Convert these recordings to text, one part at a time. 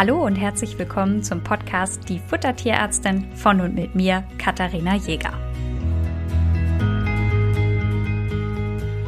Hallo und herzlich willkommen zum Podcast Die Futtertierärztin von und mit mir, Katharina Jäger.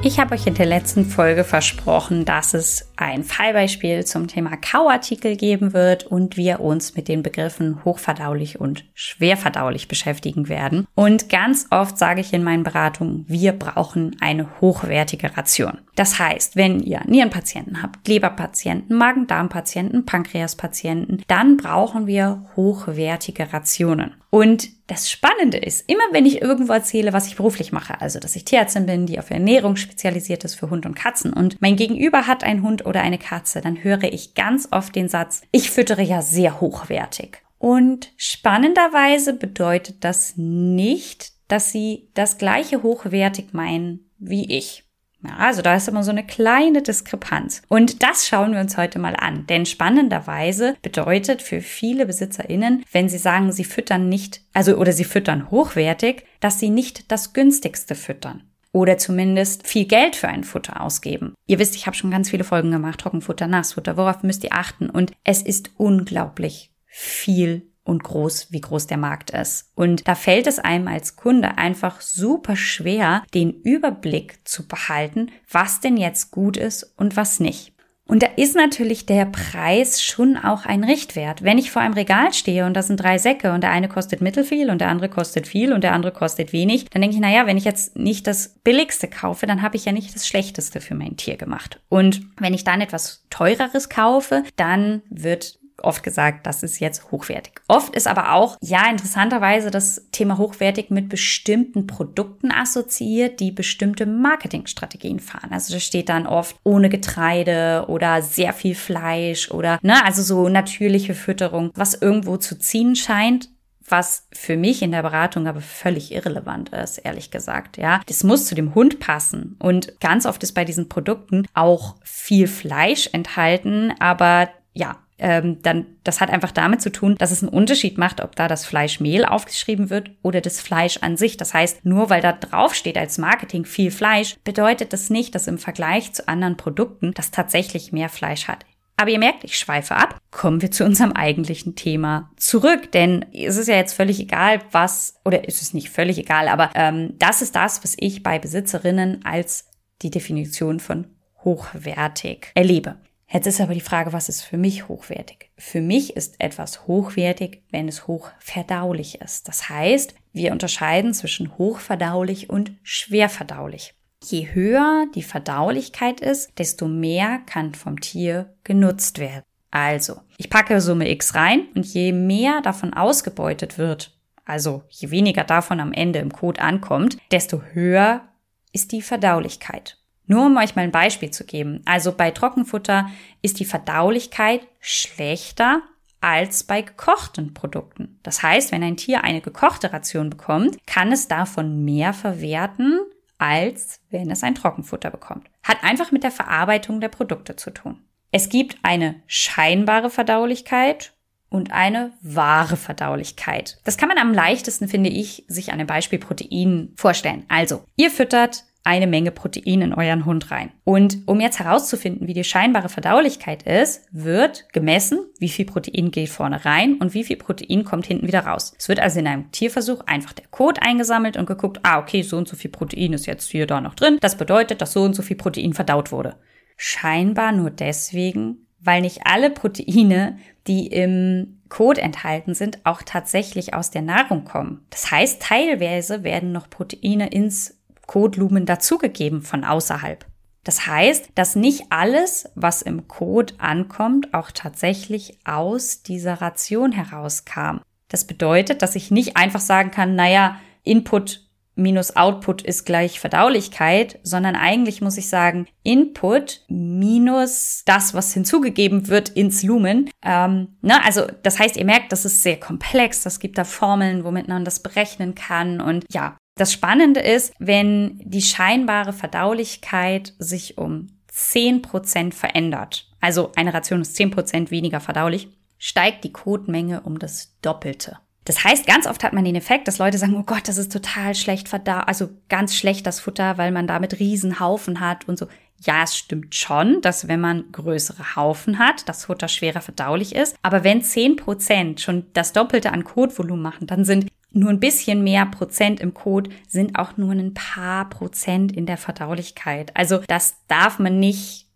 Ich habe euch in der letzten Folge versprochen, dass es ein Fallbeispiel zum Thema Kauartikel geben wird und wir uns mit den Begriffen hochverdaulich und schwerverdaulich beschäftigen werden. Und ganz oft sage ich in meinen Beratungen, wir brauchen eine hochwertige Ration. Das heißt, wenn ihr Nierenpatienten habt, Leberpatienten, Magen-Darm-Patienten, Pankreaspatienten, dann brauchen wir hochwertige Rationen. Und das Spannende ist, immer wenn ich irgendwo erzähle, was ich beruflich mache, also dass ich Tierärztin bin, die auf Ernährung spezialisiert ist für Hund und Katzen und mein Gegenüber hat einen Hund oder eine Katze, dann höre ich ganz oft den Satz, ich füttere ja sehr hochwertig. Und spannenderweise bedeutet das nicht, dass sie das gleiche hochwertig meinen wie ich. Ja, also da ist immer so eine kleine Diskrepanz. Und das schauen wir uns heute mal an. Denn spannenderweise bedeutet für viele BesitzerInnen, wenn sie sagen, sie füttern nicht, also oder sie füttern hochwertig, dass sie nicht das günstigste füttern. Oder zumindest viel Geld für ein Futter ausgeben. Ihr wisst, ich habe schon ganz viele Folgen gemacht, Trockenfutter, Nassfutter, worauf müsst ihr achten? Und es ist unglaublich viel und groß, wie groß der Markt ist. Und da fällt es einem als Kunde einfach super schwer, den Überblick zu behalten, was denn jetzt gut ist und was nicht. Und da ist natürlich der Preis schon auch ein Richtwert. Wenn ich vor einem Regal stehe und da sind drei Säcke und der eine kostet mittelfiel und der andere kostet viel und der andere kostet wenig, dann denke ich, naja, wenn ich jetzt nicht das Billigste kaufe, dann habe ich ja nicht das Schlechteste für mein Tier gemacht. Und wenn ich dann etwas teureres kaufe, dann wird oft gesagt, das ist jetzt hochwertig. Oft ist aber auch, ja, interessanterweise das Thema hochwertig mit bestimmten Produkten assoziiert, die bestimmte Marketingstrategien fahren. Also da steht dann oft ohne Getreide oder sehr viel Fleisch oder, ne, also so natürliche Fütterung, was irgendwo zu ziehen scheint was für mich in der Beratung aber völlig irrelevant ist, ehrlich gesagt, ja. Das muss zu dem Hund passen und ganz oft ist bei diesen Produkten auch viel Fleisch enthalten, aber ja, ähm, dann das hat einfach damit zu tun, dass es einen Unterschied macht, ob da das Fleischmehl aufgeschrieben wird oder das Fleisch an sich. Das heißt, nur weil da drauf steht als Marketing viel Fleisch, bedeutet das nicht, dass im Vergleich zu anderen Produkten das tatsächlich mehr Fleisch hat. Aber ihr merkt, ich schweife ab. Kommen wir zu unserem eigentlichen Thema zurück. Denn es ist ja jetzt völlig egal, was, oder ist es nicht völlig egal, aber ähm, das ist das, was ich bei Besitzerinnen als die Definition von hochwertig erlebe. Jetzt ist aber die Frage, was ist für mich hochwertig? Für mich ist etwas hochwertig, wenn es hochverdaulich ist. Das heißt, wir unterscheiden zwischen hochverdaulich und schwerverdaulich. Je höher die Verdaulichkeit ist, desto mehr kann vom Tier genutzt werden. Also, ich packe Summe X rein und je mehr davon ausgebeutet wird, also je weniger davon am Ende im Code ankommt, desto höher ist die Verdaulichkeit. Nur um euch mal ein Beispiel zu geben. Also bei Trockenfutter ist die Verdaulichkeit schlechter als bei gekochten Produkten. Das heißt, wenn ein Tier eine gekochte Ration bekommt, kann es davon mehr verwerten, als wenn es ein Trockenfutter bekommt. Hat einfach mit der Verarbeitung der Produkte zu tun. Es gibt eine scheinbare Verdaulichkeit und eine wahre Verdaulichkeit. Das kann man am leichtesten, finde ich, sich an einem Beispiel Protein vorstellen. Also, ihr füttert eine Menge Protein in euren Hund rein. Und um jetzt herauszufinden, wie die scheinbare Verdaulichkeit ist, wird gemessen, wie viel Protein geht vorne rein und wie viel Protein kommt hinten wieder raus. Es wird also in einem Tierversuch einfach der Code eingesammelt und geguckt, ah, okay, so und so viel Protein ist jetzt hier da noch drin. Das bedeutet, dass so und so viel Protein verdaut wurde. Scheinbar nur deswegen, weil nicht alle Proteine, die im Code enthalten sind, auch tatsächlich aus der Nahrung kommen. Das heißt, teilweise werden noch Proteine ins Codlumen dazugegeben von außerhalb. Das heißt, dass nicht alles, was im Code ankommt, auch tatsächlich aus dieser Ration herauskam. Das bedeutet, dass ich nicht einfach sagen kann, naja, Input minus Output ist gleich Verdaulichkeit, sondern eigentlich muss ich sagen, Input minus das, was hinzugegeben wird ins Lumen. Ähm, ne? Also das heißt, ihr merkt, das ist sehr komplex. Das gibt da Formeln, womit man das berechnen kann. Und ja, das Spannende ist, wenn die scheinbare Verdaulichkeit sich um 10% verändert, also eine Ration ist 10% weniger verdaulich, steigt die Kotmenge um das Doppelte. Das heißt, ganz oft hat man den Effekt, dass Leute sagen, oh Gott, das ist total schlecht verdau, also ganz schlecht das Futter, weil man damit Riesenhaufen hat und so. Ja, es stimmt schon, dass wenn man größere Haufen hat, das Futter schwerer verdaulich ist. Aber wenn 10% schon das Doppelte an Kotvolumen machen, dann sind nur ein bisschen mehr Prozent im Kot sind auch nur ein paar Prozent in der Verdaulichkeit. Also das darf man nicht,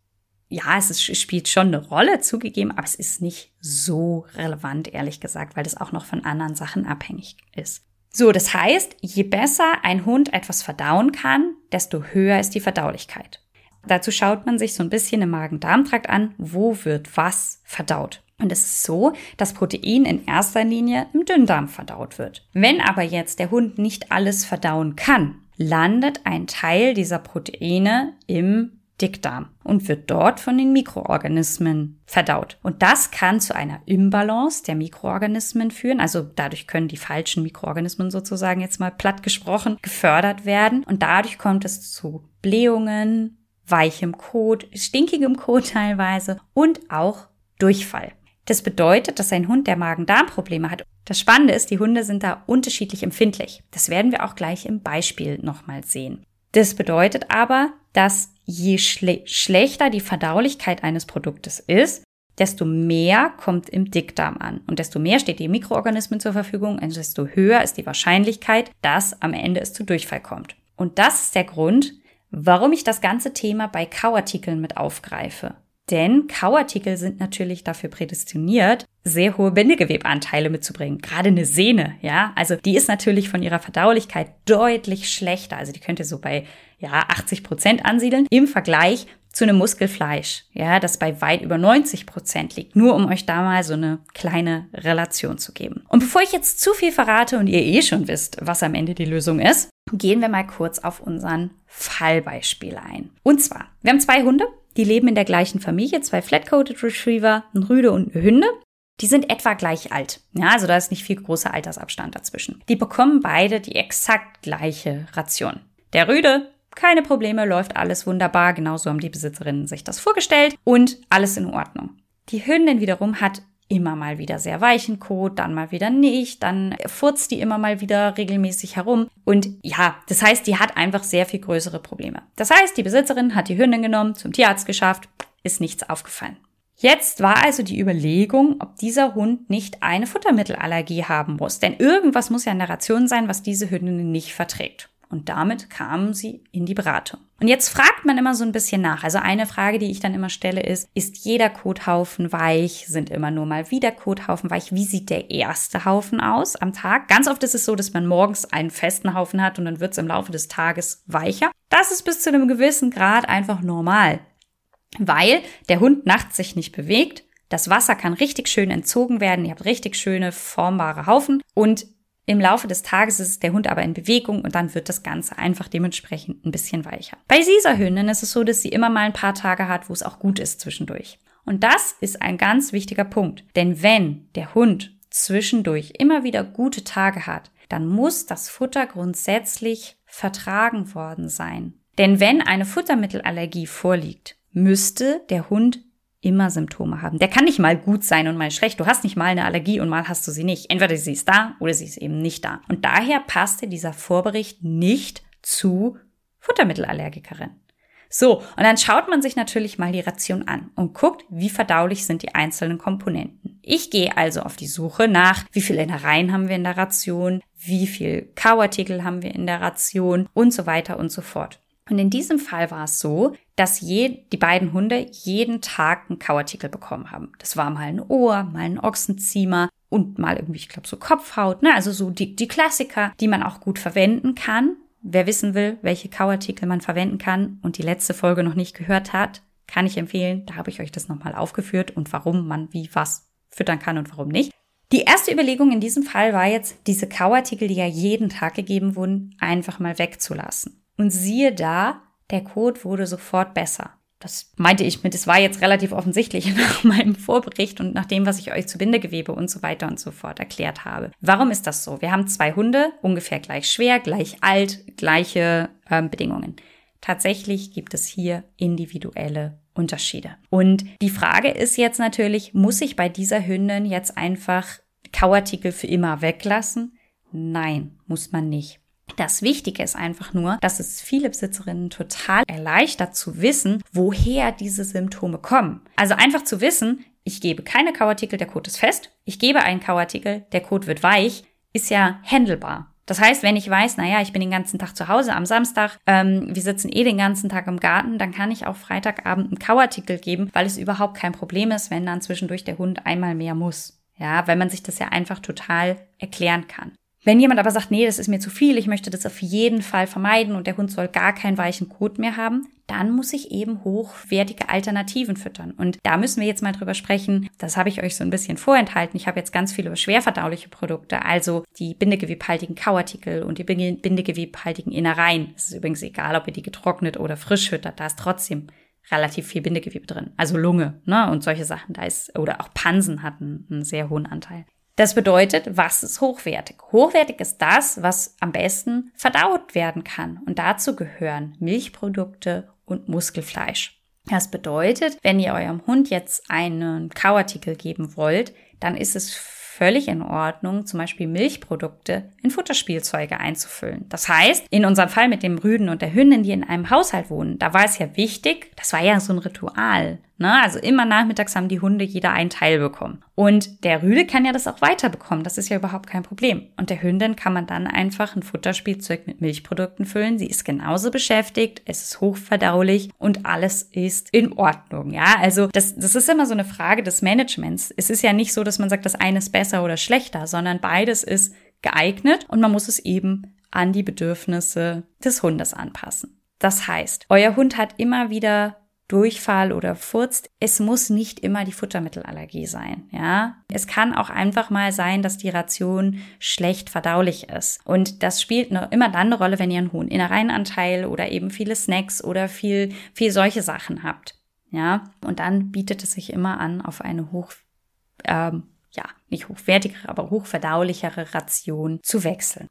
ja, es, ist, spielt schon eine Rolle zugegeben, aber es ist nicht so relevant, ehrlich gesagt, weil das auch noch von anderen Sachen abhängig ist. So, das heißt, je besser ein Hund etwas verdauen kann, desto höher ist die Verdaulichkeit. Dazu schaut man sich so ein bisschen im Magen-Darm-Trakt an, wo wird was verdaut. Und es ist so, dass Protein in erster Linie im Dünndarm verdaut wird. Wenn aber jetzt der Hund nicht alles verdauen kann, landet ein Teil dieser Proteine im Dickdarm und wird dort von den Mikroorganismen verdaut. Und das kann zu einer Imbalance der Mikroorganismen führen. Also dadurch können die falschen Mikroorganismen sozusagen jetzt mal platt gesprochen gefördert werden. Und dadurch kommt es zu Blähungen, weichem Kot, stinkigem Kot teilweise und auch Durchfall. Das bedeutet, dass ein Hund, der Magen-Darm-Probleme hat, das Spannende ist, die Hunde sind da unterschiedlich empfindlich. Das werden wir auch gleich im Beispiel nochmal sehen. Das bedeutet aber, dass je schle schlechter die Verdaulichkeit eines Produktes ist, desto mehr kommt im Dickdarm an. Und desto mehr steht die Mikroorganismen zur Verfügung und desto höher ist die Wahrscheinlichkeit, dass am Ende es zu Durchfall kommt. Und das ist der Grund, warum ich das ganze Thema bei Kauartikeln mit aufgreife. Denn Kauartikel sind natürlich dafür prädestiniert, sehr hohe Bindegewebanteile mitzubringen. Gerade eine Sehne, ja. Also die ist natürlich von ihrer Verdaulichkeit deutlich schlechter. Also die könnte so bei, ja, 80 Prozent ansiedeln im Vergleich zu einem Muskelfleisch, ja, das bei weit über 90 Prozent liegt. Nur um euch da mal so eine kleine Relation zu geben. Und bevor ich jetzt zu viel verrate und ihr eh schon wisst, was am Ende die Lösung ist, gehen wir mal kurz auf unseren Fallbeispiel ein. Und zwar, wir haben zwei Hunde, die leben in der gleichen Familie, zwei Flat-Coated Retriever, ein Rüde und eine Hünde. Die sind etwa gleich alt. Ja, also da ist nicht viel großer Altersabstand dazwischen. Die bekommen beide die exakt gleiche Ration. Der Rüde, keine Probleme, läuft alles wunderbar. Genauso haben die Besitzerinnen sich das vorgestellt und alles in Ordnung. Die Hündin wiederum hat immer mal wieder sehr weichen Kot, dann mal wieder nicht, dann furzt die immer mal wieder regelmäßig herum. Und ja, das heißt, die hat einfach sehr viel größere Probleme. Das heißt, die Besitzerin hat die Hündin genommen, zum Tierarzt geschafft, ist nichts aufgefallen. Jetzt war also die Überlegung, ob dieser Hund nicht eine Futtermittelallergie haben muss. Denn irgendwas muss ja in der Ration sein, was diese Hündin nicht verträgt. Und damit kamen sie in die Beratung. Und jetzt fragt man immer so ein bisschen nach. Also eine Frage, die ich dann immer stelle, ist, ist jeder Kothaufen weich? Sind immer nur mal wieder Kothaufen weich? Wie sieht der erste Haufen aus am Tag? Ganz oft ist es so, dass man morgens einen festen Haufen hat und dann wird es im Laufe des Tages weicher. Das ist bis zu einem gewissen Grad einfach normal. Weil der Hund nachts sich nicht bewegt. Das Wasser kann richtig schön entzogen werden. Ihr habt richtig schöne formbare Haufen und im Laufe des Tages ist der Hund aber in Bewegung und dann wird das Ganze einfach dementsprechend ein bisschen weicher. Bei dieser Hündin ist es so, dass sie immer mal ein paar Tage hat, wo es auch gut ist zwischendurch. Und das ist ein ganz wichtiger Punkt. Denn wenn der Hund zwischendurch immer wieder gute Tage hat, dann muss das Futter grundsätzlich vertragen worden sein. Denn wenn eine Futtermittelallergie vorliegt, müsste der Hund immer Symptome haben. Der kann nicht mal gut sein und mal schlecht. Du hast nicht mal eine Allergie und mal hast du sie nicht. Entweder sie ist da oder sie ist eben nicht da. Und daher passte dieser Vorbericht nicht zu Futtermittelallergikerin. So, und dann schaut man sich natürlich mal die Ration an und guckt, wie verdaulich sind die einzelnen Komponenten. Ich gehe also auf die Suche nach, wie viel Innereien haben wir in der Ration, wie viel Kauartikel haben wir in der Ration und so weiter und so fort. Und in diesem Fall war es so, dass je, die beiden Hunde jeden Tag einen Kauartikel bekommen haben. Das war mal ein Ohr, mal ein Ochsenziemer und mal irgendwie, ich glaube, so Kopfhaut, ne? Also so die, die Klassiker, die man auch gut verwenden kann. Wer wissen will, welche Kauartikel man verwenden kann und die letzte Folge noch nicht gehört hat, kann ich empfehlen. Da habe ich euch das nochmal aufgeführt und warum man wie was füttern kann und warum nicht. Die erste Überlegung in diesem Fall war jetzt, diese Kauartikel, die ja jeden Tag gegeben wurden, einfach mal wegzulassen. Und siehe da, der Code wurde sofort besser. Das meinte ich mit, es war jetzt relativ offensichtlich nach meinem Vorbericht und nach dem, was ich euch zu Bindegewebe und so weiter und so fort erklärt habe. Warum ist das so? Wir haben zwei Hunde, ungefähr gleich schwer, gleich alt, gleiche äh, Bedingungen. Tatsächlich gibt es hier individuelle Unterschiede. Und die Frage ist jetzt natürlich, muss ich bei dieser Hündin jetzt einfach Kauartikel für immer weglassen? Nein, muss man nicht. Das Wichtige ist einfach nur, dass es viele Besitzerinnen total erleichtert zu wissen, woher diese Symptome kommen. Also einfach zu wissen, ich gebe keine Kauartikel, der Kot ist fest. Ich gebe einen Kauartikel, der Kot wird weich, ist ja handelbar. Das heißt, wenn ich weiß, naja, ich bin den ganzen Tag zu Hause am Samstag, ähm, wir sitzen eh den ganzen Tag im Garten, dann kann ich auch Freitagabend einen Kauartikel geben, weil es überhaupt kein Problem ist, wenn dann zwischendurch der Hund einmal mehr muss. Ja, weil man sich das ja einfach total erklären kann. Wenn jemand aber sagt, nee, das ist mir zu viel, ich möchte das auf jeden Fall vermeiden und der Hund soll gar keinen weichen Kot mehr haben, dann muss ich eben hochwertige Alternativen füttern. Und da müssen wir jetzt mal drüber sprechen. Das habe ich euch so ein bisschen vorenthalten. Ich habe jetzt ganz viele schwerverdauliche Produkte, also die bindegewebhaltigen Kauartikel und die bindegewebhaltigen Innereien. Es ist übrigens egal, ob ihr die getrocknet oder frisch füttert, da ist trotzdem relativ viel Bindegewebe drin. Also Lunge, ne, und solche Sachen. Da ist, oder auch Pansen hatten einen sehr hohen Anteil. Das bedeutet, was ist hochwertig? Hochwertig ist das, was am besten verdaut werden kann. Und dazu gehören Milchprodukte und Muskelfleisch. Das bedeutet, wenn ihr eurem Hund jetzt einen Kauartikel geben wollt, dann ist es völlig in Ordnung, zum Beispiel Milchprodukte in Futterspielzeuge einzufüllen. Das heißt, in unserem Fall mit dem Rüden und der Hündin, die in einem Haushalt wohnen, da war es ja wichtig, das war ja so ein Ritual. Ne? Also immer nachmittags haben die Hunde jeder einen Teil bekommen. Und der Rüde kann ja das auch weiter bekommen. Das ist ja überhaupt kein Problem. Und der Hündin kann man dann einfach ein Futterspielzeug mit Milchprodukten füllen. Sie ist genauso beschäftigt, es ist hochverdaulich und alles ist in Ordnung. Ja, also das, das ist immer so eine Frage des Managements. Es ist ja nicht so, dass man sagt, das eine ist besser oder schlechter, sondern beides ist geeignet und man muss es eben an die Bedürfnisse des Hundes anpassen. Das heißt, euer Hund hat immer wieder Durchfall oder furzt, es muss nicht immer die Futtermittelallergie sein, ja. Es kann auch einfach mal sein, dass die Ration schlecht verdaulich ist. Und das spielt noch immer dann eine Rolle, wenn ihr einen hohen Innereienanteil oder eben viele Snacks oder viel, viel solche Sachen habt, ja. Und dann bietet es sich immer an, auf eine hoch, ähm, ja, nicht hochwertigere, aber hochverdaulichere Ration zu wechseln.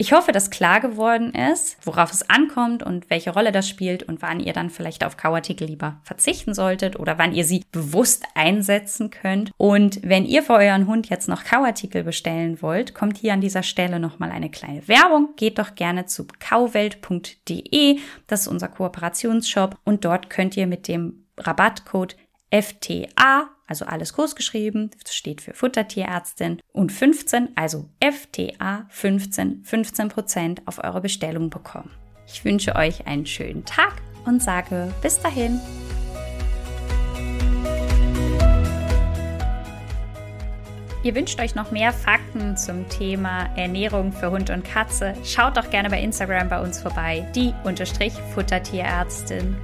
Ich hoffe, dass klar geworden ist, worauf es ankommt und welche Rolle das spielt und wann ihr dann vielleicht auf Kauartikel lieber verzichten solltet oder wann ihr sie bewusst einsetzen könnt. Und wenn ihr für euren Hund jetzt noch Kauartikel bestellen wollt, kommt hier an dieser Stelle nochmal eine kleine Werbung. Geht doch gerne zu kauwelt.de. Das ist unser Kooperationsshop und dort könnt ihr mit dem Rabattcode FTA also alles groß geschrieben, steht für Futtertierärztin und 15, also FTA 15, 15 Prozent auf eure Bestellung bekommen. Ich wünsche euch einen schönen Tag und sage bis dahin. Ihr wünscht euch noch mehr Fakten zum Thema Ernährung für Hund und Katze? Schaut doch gerne bei Instagram bei uns vorbei, die Futtertierärztin.